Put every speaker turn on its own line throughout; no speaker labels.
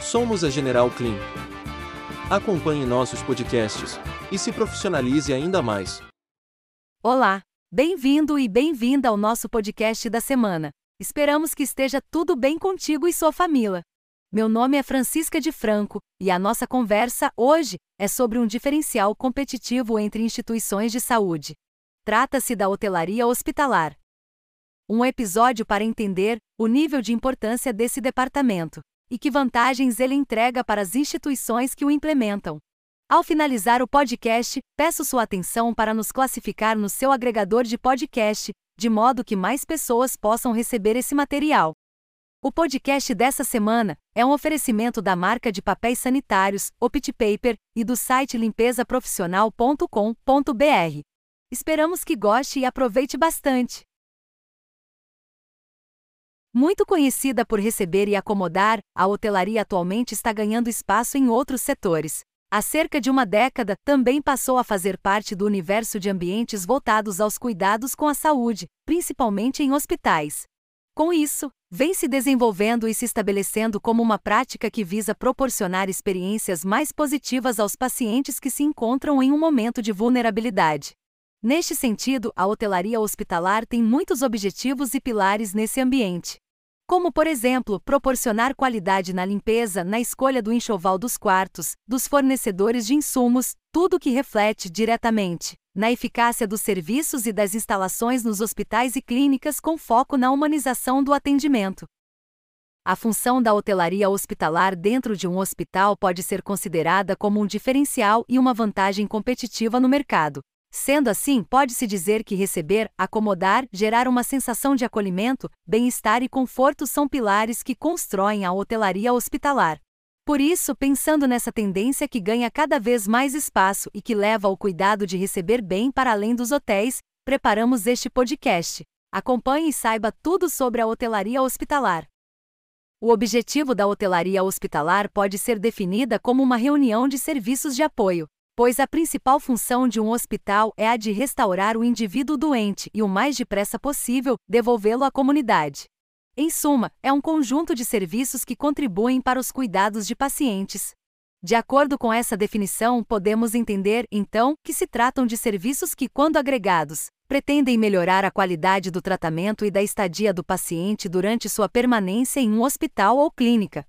Somos a General Clean. Acompanhe nossos podcasts e se profissionalize ainda mais.
Olá, bem-vindo e bem-vinda ao nosso podcast da semana. Esperamos que esteja tudo bem contigo e sua família. Meu nome é Francisca de Franco e a nossa conversa hoje é sobre um diferencial competitivo entre instituições de saúde. Trata-se da hotelaria hospitalar. Um episódio para entender o nível de importância desse departamento e que vantagens ele entrega para as instituições que o implementam. Ao finalizar o podcast, peço sua atenção para nos classificar no seu agregador de podcast, de modo que mais pessoas possam receber esse material. O podcast dessa semana é um oferecimento da marca de papéis sanitários, Opti Paper, e do site limpesaprofissional.com.br. Esperamos que goste e aproveite bastante. Muito conhecida por receber e acomodar, a hotelaria atualmente está ganhando espaço em outros setores. Há cerca de uma década, também passou a fazer parte do universo de ambientes voltados aos cuidados com a saúde, principalmente em hospitais. Com isso, vem se desenvolvendo e se estabelecendo como uma prática que visa proporcionar experiências mais positivas aos pacientes que se encontram em um momento de vulnerabilidade. Neste sentido, a hotelaria hospitalar tem muitos objetivos e pilares nesse ambiente. Como, por exemplo, proporcionar qualidade na limpeza, na escolha do enxoval dos quartos, dos fornecedores de insumos, tudo que reflete diretamente na eficácia dos serviços e das instalações nos hospitais e clínicas com foco na humanização do atendimento. A função da hotelaria hospitalar dentro de um hospital pode ser considerada como um diferencial e uma vantagem competitiva no mercado. Sendo assim, pode-se dizer que receber, acomodar, gerar uma sensação de acolhimento, bem-estar e conforto são pilares que constroem a hotelaria hospitalar. Por isso, pensando nessa tendência que ganha cada vez mais espaço e que leva ao cuidado de receber bem para além dos hotéis, preparamos este podcast. Acompanhe e saiba tudo sobre a hotelaria hospitalar. O objetivo da hotelaria hospitalar pode ser definida como uma reunião de serviços de apoio, pois a principal função de um hospital é a de restaurar o indivíduo doente e, o mais depressa possível, devolvê-lo à comunidade. Em suma, é um conjunto de serviços que contribuem para os cuidados de pacientes. De acordo com essa definição, podemos entender, então, que se tratam de serviços que, quando agregados, pretendem melhorar a qualidade do tratamento e da estadia do paciente durante sua permanência em um hospital ou clínica.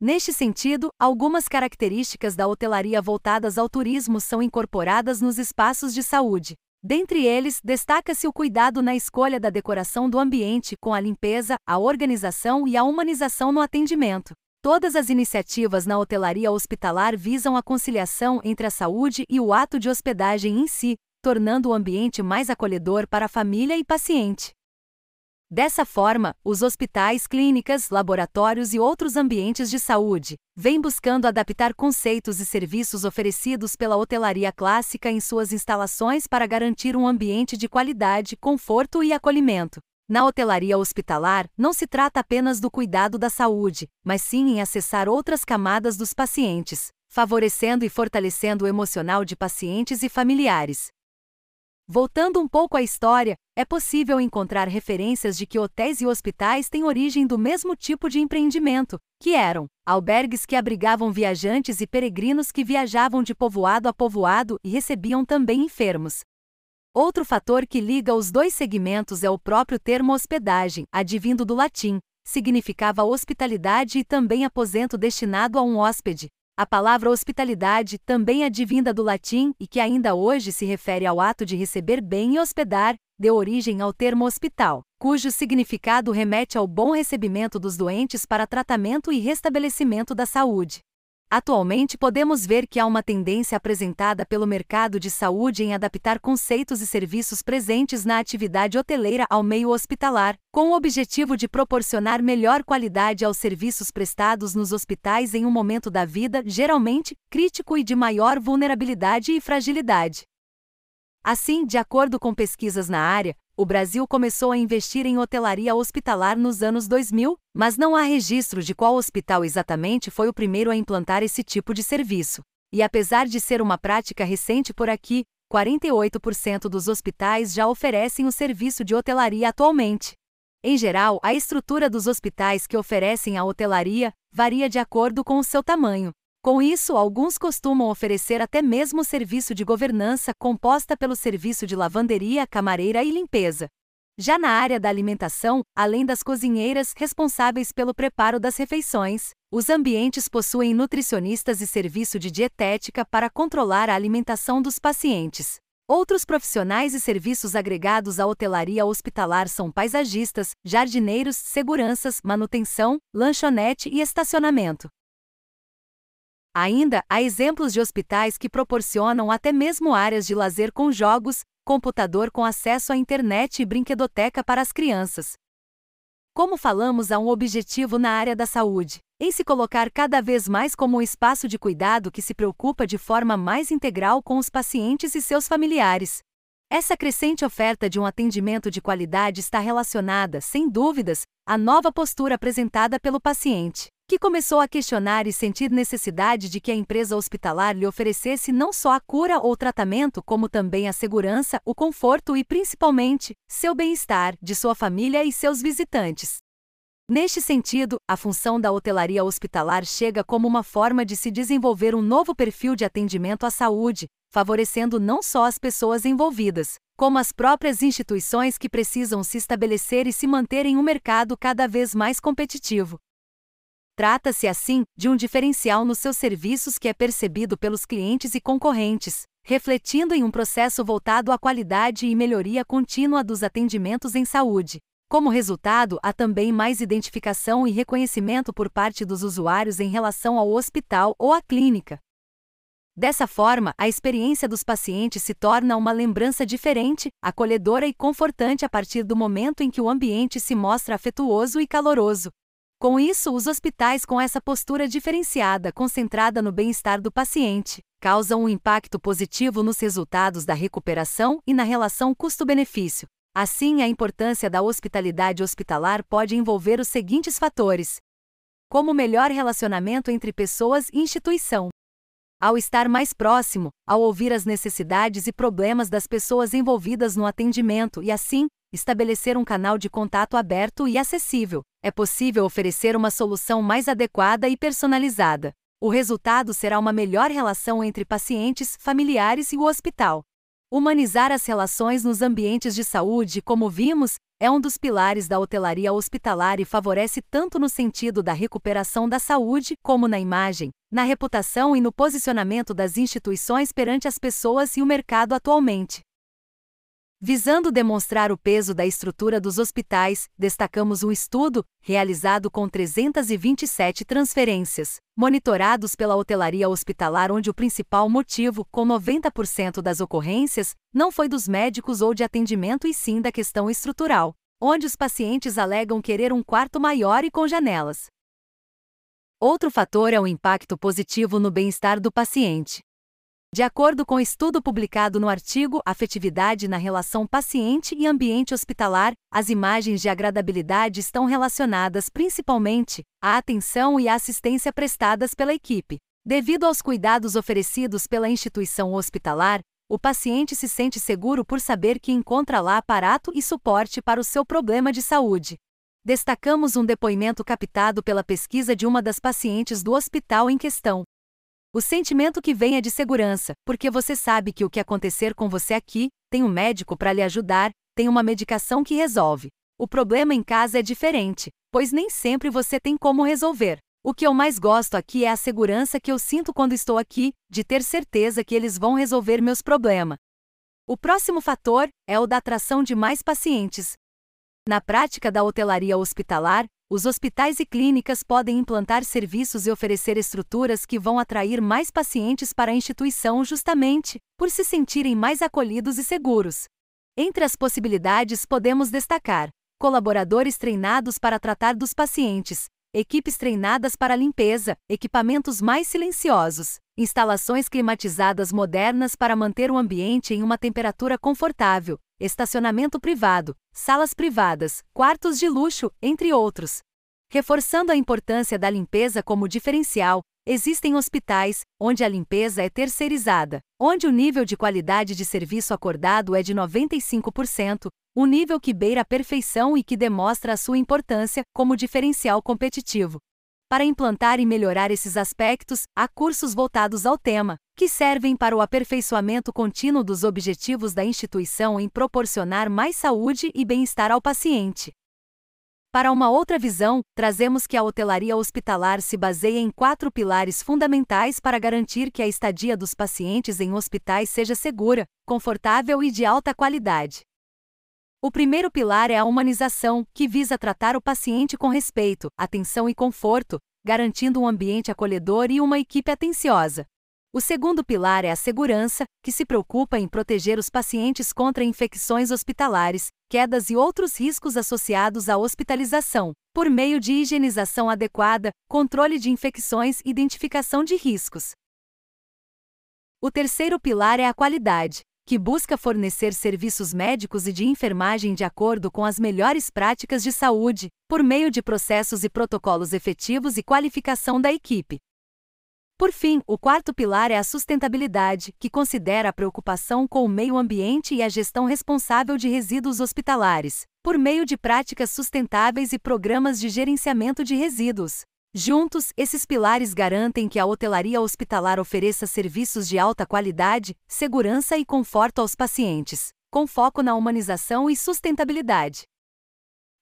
Neste sentido, algumas características da hotelaria voltadas ao turismo são incorporadas nos espaços de saúde. Dentre eles, destaca-se o cuidado na escolha da decoração do ambiente, com a limpeza, a organização e a humanização no atendimento. Todas as iniciativas na hotelaria hospitalar visam a conciliação entre a saúde e o ato de hospedagem em si, tornando o ambiente mais acolhedor para a família e paciente. Dessa forma, os hospitais, clínicas, laboratórios e outros ambientes de saúde vêm buscando adaptar conceitos e serviços oferecidos pela hotelaria clássica em suas instalações para garantir um ambiente de qualidade, conforto e acolhimento. Na hotelaria hospitalar, não se trata apenas do cuidado da saúde, mas sim em acessar outras camadas dos pacientes, favorecendo e fortalecendo o emocional de pacientes e familiares. Voltando um pouco à história, é possível encontrar referências de que hotéis e hospitais têm origem do mesmo tipo de empreendimento, que eram albergues que abrigavam viajantes e peregrinos que viajavam de povoado a povoado e recebiam também enfermos. Outro fator que liga os dois segmentos é o próprio termo hospedagem, advindo do latim, significava hospitalidade e também aposento destinado a um hóspede, a palavra hospitalidade também é advinda do latim e que ainda hoje se refere ao ato de receber bem e hospedar, deu origem ao termo hospital, cujo significado remete ao bom recebimento dos doentes para tratamento e restabelecimento da saúde. Atualmente podemos ver que há uma tendência apresentada pelo mercado de saúde em adaptar conceitos e serviços presentes na atividade hoteleira ao meio hospitalar, com o objetivo de proporcionar melhor qualidade aos serviços prestados nos hospitais em um momento da vida geralmente crítico e de maior vulnerabilidade e fragilidade. Assim, de acordo com pesquisas na área, o Brasil começou a investir em hotelaria hospitalar nos anos 2000, mas não há registro de qual hospital exatamente foi o primeiro a implantar esse tipo de serviço. E apesar de ser uma prática recente por aqui, 48% dos hospitais já oferecem o serviço de hotelaria atualmente. Em geral, a estrutura dos hospitais que oferecem a hotelaria varia de acordo com o seu tamanho. Com isso, alguns costumam oferecer até mesmo serviço de governança composta pelo serviço de lavanderia, camareira e limpeza. Já na área da alimentação, além das cozinheiras responsáveis pelo preparo das refeições, os ambientes possuem nutricionistas e serviço de dietética para controlar a alimentação dos pacientes. Outros profissionais e serviços agregados à hotelaria hospitalar são paisagistas, jardineiros, seguranças, manutenção, lanchonete e estacionamento. Ainda há exemplos de hospitais que proporcionam até mesmo áreas de lazer com jogos, computador com acesso à internet e brinquedoteca para as crianças. Como falamos, há um objetivo na área da saúde, em se colocar cada vez mais como um espaço de cuidado que se preocupa de forma mais integral com os pacientes e seus familiares. Essa crescente oferta de um atendimento de qualidade está relacionada, sem dúvidas, à nova postura apresentada pelo paciente que começou a questionar e sentir necessidade de que a empresa hospitalar lhe oferecesse não só a cura ou tratamento, como também a segurança, o conforto e, principalmente, seu bem-estar, de sua família e seus visitantes. Neste sentido, a função da hotelaria hospitalar chega como uma forma de se desenvolver um novo perfil de atendimento à saúde, favorecendo não só as pessoas envolvidas, como as próprias instituições que precisam se estabelecer e se manter em um mercado cada vez mais competitivo. Trata-se, assim, de um diferencial nos seus serviços que é percebido pelos clientes e concorrentes, refletindo em um processo voltado à qualidade e melhoria contínua dos atendimentos em saúde. Como resultado, há também mais identificação e reconhecimento por parte dos usuários em relação ao hospital ou à clínica. Dessa forma, a experiência dos pacientes se torna uma lembrança diferente, acolhedora e confortante a partir do momento em que o ambiente se mostra afetuoso e caloroso, com isso, os hospitais com essa postura diferenciada, concentrada no bem-estar do paciente, causam um impacto positivo nos resultados da recuperação e na relação custo-benefício. Assim, a importância da hospitalidade hospitalar pode envolver os seguintes fatores: como melhor relacionamento entre pessoas e instituição. Ao estar mais próximo, ao ouvir as necessidades e problemas das pessoas envolvidas no atendimento e, assim, estabelecer um canal de contato aberto e acessível, é possível oferecer uma solução mais adequada e personalizada. O resultado será uma melhor relação entre pacientes, familiares e o hospital. Humanizar as relações nos ambientes de saúde, como vimos, é um dos pilares da hotelaria hospitalar e favorece tanto no sentido da recuperação da saúde, como na imagem, na reputação e no posicionamento das instituições perante as pessoas e o mercado atualmente. Visando demonstrar o peso da estrutura dos hospitais, destacamos um estudo, realizado com 327 transferências, monitorados pela hotelaria hospitalar, onde o principal motivo, com 90% das ocorrências, não foi dos médicos ou de atendimento e sim da questão estrutural, onde os pacientes alegam querer um quarto maior e com janelas. Outro fator é o impacto positivo no bem-estar do paciente. De acordo com estudo publicado no artigo Afetividade na relação paciente e ambiente hospitalar, as imagens de agradabilidade estão relacionadas principalmente à atenção e à assistência prestadas pela equipe. Devido aos cuidados oferecidos pela instituição hospitalar, o paciente se sente seguro por saber que encontra lá aparato e suporte para o seu problema de saúde. Destacamos um depoimento captado pela pesquisa de uma das pacientes do hospital em questão, o sentimento que vem é de segurança, porque você sabe que o que acontecer com você aqui, tem um médico para lhe ajudar, tem uma medicação que resolve. O problema em casa é diferente, pois nem sempre você tem como resolver. O que eu mais gosto aqui é a segurança que eu sinto quando estou aqui, de ter certeza que eles vão resolver meus problemas. O próximo fator é o da atração de mais pacientes. Na prática da hotelaria hospitalar, os hospitais e clínicas podem implantar serviços e oferecer estruturas que vão atrair mais pacientes para a instituição justamente por se sentirem mais acolhidos e seguros. Entre as possibilidades podemos destacar colaboradores treinados para tratar dos pacientes, equipes treinadas para limpeza, equipamentos mais silenciosos, instalações climatizadas modernas para manter o ambiente em uma temperatura confortável, estacionamento privado, salas privadas, quartos de luxo, entre outros. Reforçando a importância da limpeza como diferencial, existem hospitais onde a limpeza é terceirizada, onde o nível de qualidade de serviço acordado é de 95%, um nível que beira a perfeição e que demostra a sua importância como diferencial competitivo. Para implantar e melhorar esses aspectos, há cursos voltados ao tema, que servem para o aperfeiçoamento contínuo dos objetivos da instituição em proporcionar mais saúde e bem-estar ao paciente. Para uma outra visão, trazemos que a hotelaria hospitalar se baseia em quatro pilares fundamentais para garantir que a estadia dos pacientes em hospitais seja segura, confortável e de alta qualidade. O primeiro pilar é a humanização, que visa tratar o paciente com respeito, atenção e conforto, garantindo um ambiente acolhedor e uma equipe atenciosa. O segundo pilar é a segurança, que se preocupa em proteger os pacientes contra infecções hospitalares, quedas e outros riscos associados à hospitalização, por meio de higienização adequada, controle de infecções e identificação de riscos. O terceiro pilar é a qualidade, que busca fornecer serviços médicos e de enfermagem de acordo com as melhores práticas de saúde, por meio de processos e protocolos efetivos e qualificação da equipe. Por fim, o quarto pilar é a sustentabilidade, que considera a preocupação com o meio ambiente e a gestão responsável de resíduos hospitalares, por meio de práticas sustentáveis e programas de gerenciamento de resíduos. Juntos, esses pilares garantem que a hotelaria hospitalar ofereça serviços de alta qualidade, segurança e conforto aos pacientes, com foco na humanização e sustentabilidade.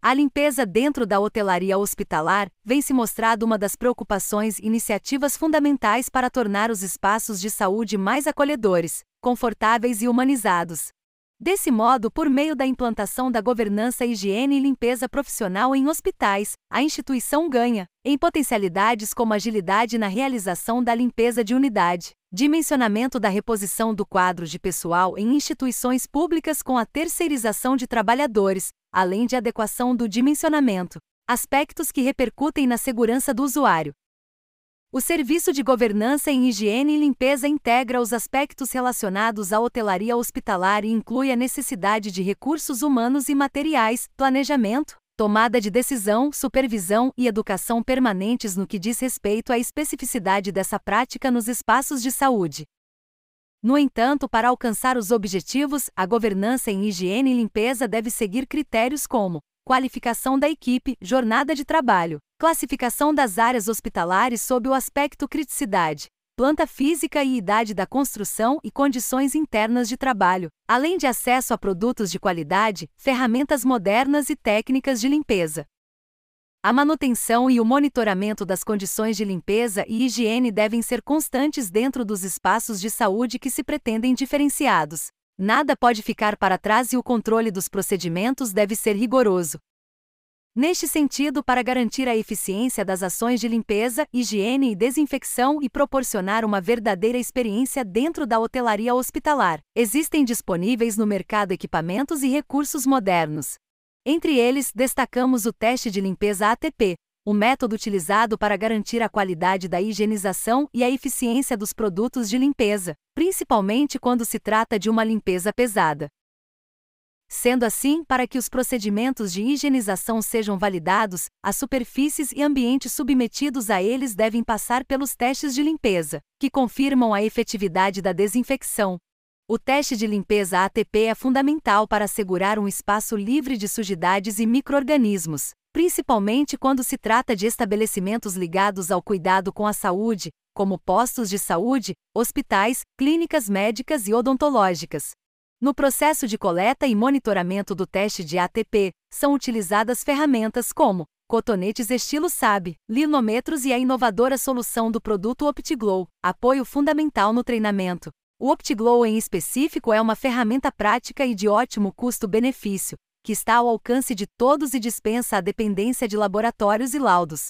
A limpeza dentro da hotelaria hospitalar vem se mostrado uma das preocupações e iniciativas fundamentais para tornar os espaços de saúde mais acolhedores, confortáveis e humanizados, Desse modo, por meio da implantação da governança higiene e limpeza profissional em hospitais, a instituição ganha, em potencialidades como agilidade na realização da limpeza de unidade, dimensionamento da reposição do quadro de pessoal em instituições públicas com a terceirização de trabalhadores, além de adequação do dimensionamento, aspectos que repercutem na segurança do usuário, o Serviço de Governança em Higiene e Limpeza integra os aspectos relacionados à hotelaria hospitalar e inclui a necessidade de recursos humanos e materiais, planejamento, tomada de decisão, supervisão e educação permanentes no que diz respeito à especificidade dessa prática nos espaços de saúde. No entanto, para alcançar os objetivos, a governança em higiene e limpeza deve seguir critérios como qualificação da equipe, jornada de trabalho, classificação das áreas hospitalares sob o aspecto criticidade, planta física e idade da construção e condições internas de trabalho, além de acesso a produtos de qualidade, ferramentas modernas e técnicas de limpeza. A manutenção e o monitoramento das condições de limpeza e higiene devem ser constantes dentro dos espaços de saúde que se pretendem diferenciados, Nada pode ficar para trás e o controle dos procedimentos deve ser rigoroso. Neste sentido, para garantir a eficiência das ações de limpeza, higiene e desinfecção e proporcionar uma verdadeira experiência dentro da hotelaria hospitalar, existem disponíveis no mercado equipamentos e recursos modernos. Entre eles, destacamos o teste de limpeza ATP, o método utilizado para garantir a qualidade da higienização e a eficiência dos produtos de limpeza, principalmente quando se trata de uma limpeza pesada. Sendo assim, para que os procedimentos de higienização sejam validados, as superfícies e ambientes submetidos a eles devem passar pelos testes de limpeza, que confirmam a efetividade da desinfecção. O teste de limpeza ATP é fundamental para assegurar um espaço livre de sujidades e microorganismos, principalmente quando se trata de estabelecimentos ligados ao cuidado com a saúde, como postos de saúde, hospitais, clínicas médicas e odontológicas. No processo de coleta e monitoramento do teste de ATP, são utilizadas ferramentas como cotonetes estilo SAB, linômetros e a inovadora solução do produto OptiGlow, apoio fundamental no treinamento. O OptiGlow em específico é uma ferramenta prática e de ótimo custo-benefício, que está ao alcance de todos e dispensa a dependência de laboratórios e laudos.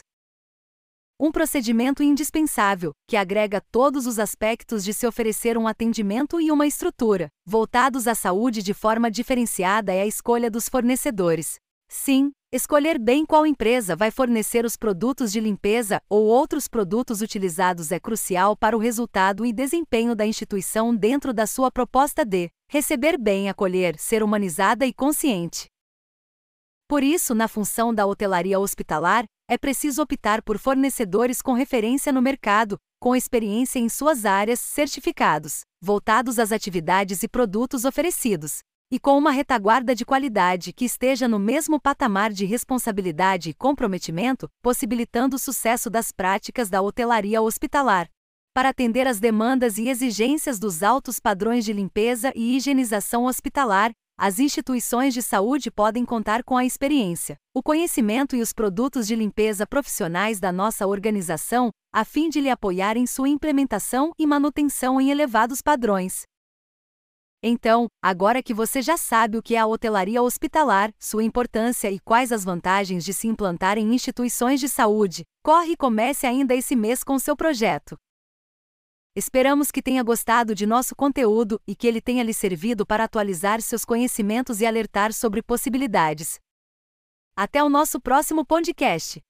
Um procedimento indispensável, que agrega todos os aspectos de se oferecer um atendimento e uma estrutura, voltados à saúde de forma diferenciada, é a escolha dos fornecedores. Sim, escolher bem qual empresa vai fornecer os produtos de limpeza ou outros produtos utilizados é crucial para o resultado e desempenho da instituição dentro da sua proposta de Receber bem, acolher, ser humanizada e consciente. Por isso, na função da hotelaria hospitalar, é preciso optar por fornecedores com referência no mercado, com experiência em suas áreas, certificados, voltados às atividades e produtos oferecidos, e com uma retaguarda de qualidade que esteja no mesmo patamar de responsabilidade e comprometimento, possibilitando o sucesso das práticas da hotelaria hospitalar. Para atender às demandas e exigências dos altos padrões de limpeza e higienização hospitalar, as instituições de saúde podem contar com a experiência, o conhecimento e os produtos de limpeza profissionais da nossa organização, a fim de lhe apoiar em sua implementação e manutenção em elevados padrões. Então, agora que você já sabe o que é a hotelaria hospitalar, sua importância e quais as vantagens de se implantar em instituições de saúde, corre e comece ainda esse mês com seu projeto. Esperamos que tenha gostado de nosso conteúdo e que ele tenha lhe servido para atualizar seus conhecimentos e alertar sobre possibilidades. Até o nosso próximo podcast!